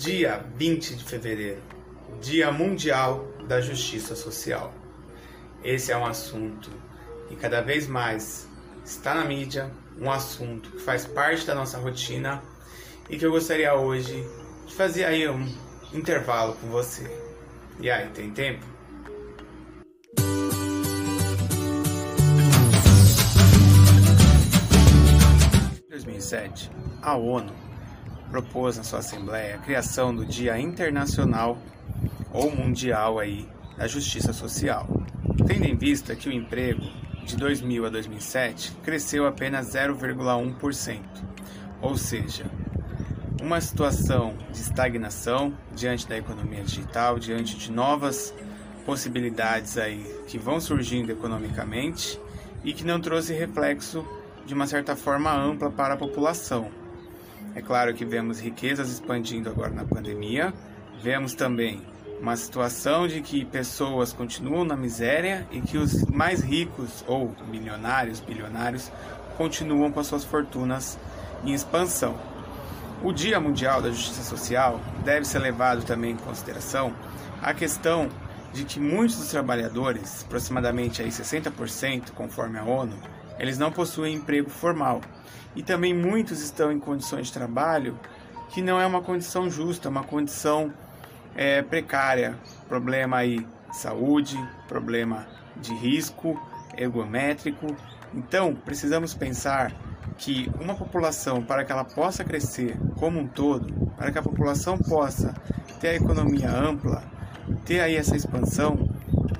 Dia 20 de fevereiro, Dia Mundial da Justiça Social. Esse é um assunto que cada vez mais está na mídia, um assunto que faz parte da nossa rotina e que eu gostaria hoje de fazer aí um intervalo com você. E aí, tem tempo? Em 2007, a ONU propôs na sua Assembleia a criação do Dia Internacional ou Mundial aí da Justiça Social, tendo em vista que o emprego de 2000 a 2007 cresceu apenas 0,1%, ou seja, uma situação de estagnação diante da economia digital, diante de novas possibilidades aí que vão surgindo economicamente e que não trouxe reflexo de uma certa forma ampla para a população. É claro que vemos riquezas expandindo agora na pandemia, vemos também uma situação de que pessoas continuam na miséria e que os mais ricos ou milionários, bilionários, continuam com as suas fortunas em expansão. O Dia Mundial da Justiça Social deve ser levado também em consideração a questão de que muitos dos trabalhadores, aproximadamente aí 60%, conforme a ONU, eles não possuem emprego formal. E também muitos estão em condições de trabalho que não é uma condição justa, uma condição é, precária. Problema aí de saúde, problema de risco ergométrico. Então, precisamos pensar que uma população, para que ela possa crescer como um todo, para que a população possa ter a economia ampla, ter aí essa expansão,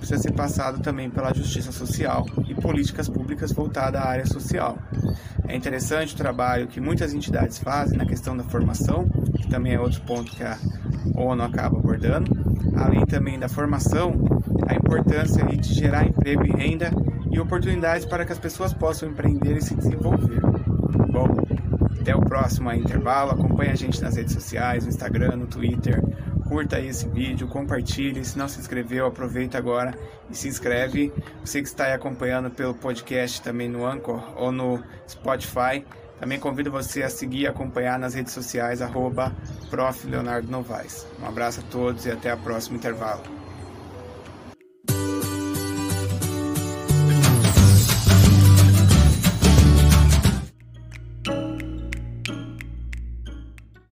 precisa ser passado também pela justiça social e políticas públicas voltadas à área social. É interessante o trabalho que muitas entidades fazem na questão da formação, que também é outro ponto que a ONU acaba abordando, além também da formação, a importância de gerar emprego e renda e oportunidades para que as pessoas possam empreender e se desenvolver. Bom, até o próximo intervalo. Acompanhe a gente nas redes sociais, no Instagram, no Twitter. Curta esse vídeo, compartilhe. Se não se inscreveu, aproveita agora e se inscreve. Você que está aí acompanhando pelo podcast também no Anchor ou no Spotify. Também convido você a seguir e acompanhar nas redes sociais, arroba Prof. Leonardo Novaes. Um abraço a todos e até o próximo intervalo.